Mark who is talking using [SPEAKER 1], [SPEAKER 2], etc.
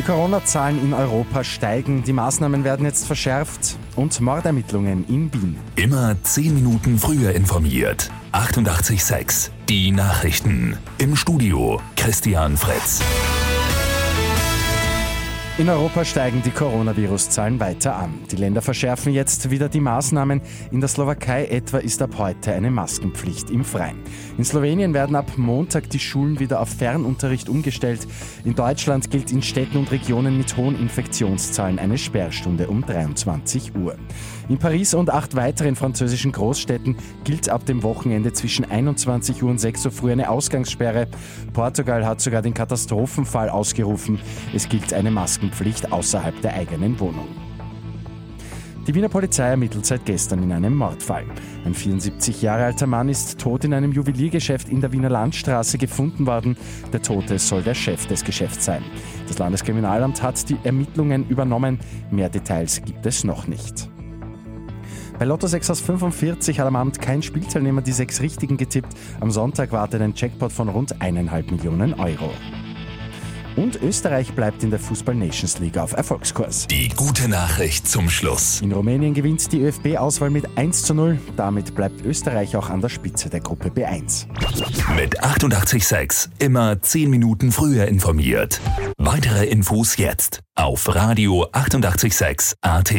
[SPEAKER 1] Die Corona-Zahlen in Europa steigen, die Maßnahmen werden jetzt verschärft und Mordermittlungen in Wien.
[SPEAKER 2] Immer 10 Minuten früher informiert. 88.6 Die Nachrichten. Im Studio Christian Fritz.
[SPEAKER 1] In Europa steigen die Coronavirus-Zahlen weiter an. Die Länder verschärfen jetzt wieder die Maßnahmen. In der Slowakei etwa ist ab heute eine Maskenpflicht im Freien. In Slowenien werden ab Montag die Schulen wieder auf Fernunterricht umgestellt. In Deutschland gilt in Städten und Regionen mit hohen Infektionszahlen eine Sperrstunde um 23 Uhr. In Paris und acht weiteren französischen Großstädten gilt ab dem Wochenende zwischen 21 Uhr und 6 Uhr früh eine Ausgangssperre. Portugal hat sogar den Katastrophenfall ausgerufen. Es gilt eine Maskenpflicht außerhalb der eigenen Wohnung. Die Wiener Polizei ermittelt seit gestern in einem Mordfall. Ein 74 Jahre alter Mann ist tot in einem Juweliergeschäft in der Wiener Landstraße gefunden worden. Der Tote soll der Chef des Geschäfts sein. Das Landeskriminalamt hat die Ermittlungen übernommen. Mehr Details gibt es noch nicht. Bei Lotto 6 aus 45 hat am Abend kein Spielteilnehmer die sechs Richtigen getippt. Am Sonntag wartet ein Jackpot von rund eineinhalb Millionen Euro. Und Österreich bleibt in der Fußball Nations League auf Erfolgskurs.
[SPEAKER 2] Die gute Nachricht zum Schluss.
[SPEAKER 1] In Rumänien gewinnt die ÖFB-Auswahl mit 1 zu 0. Damit bleibt Österreich auch an der Spitze der Gruppe B1.
[SPEAKER 2] Mit 88.6 immer 10 Minuten früher informiert. Weitere Infos jetzt auf Radio 886 AT.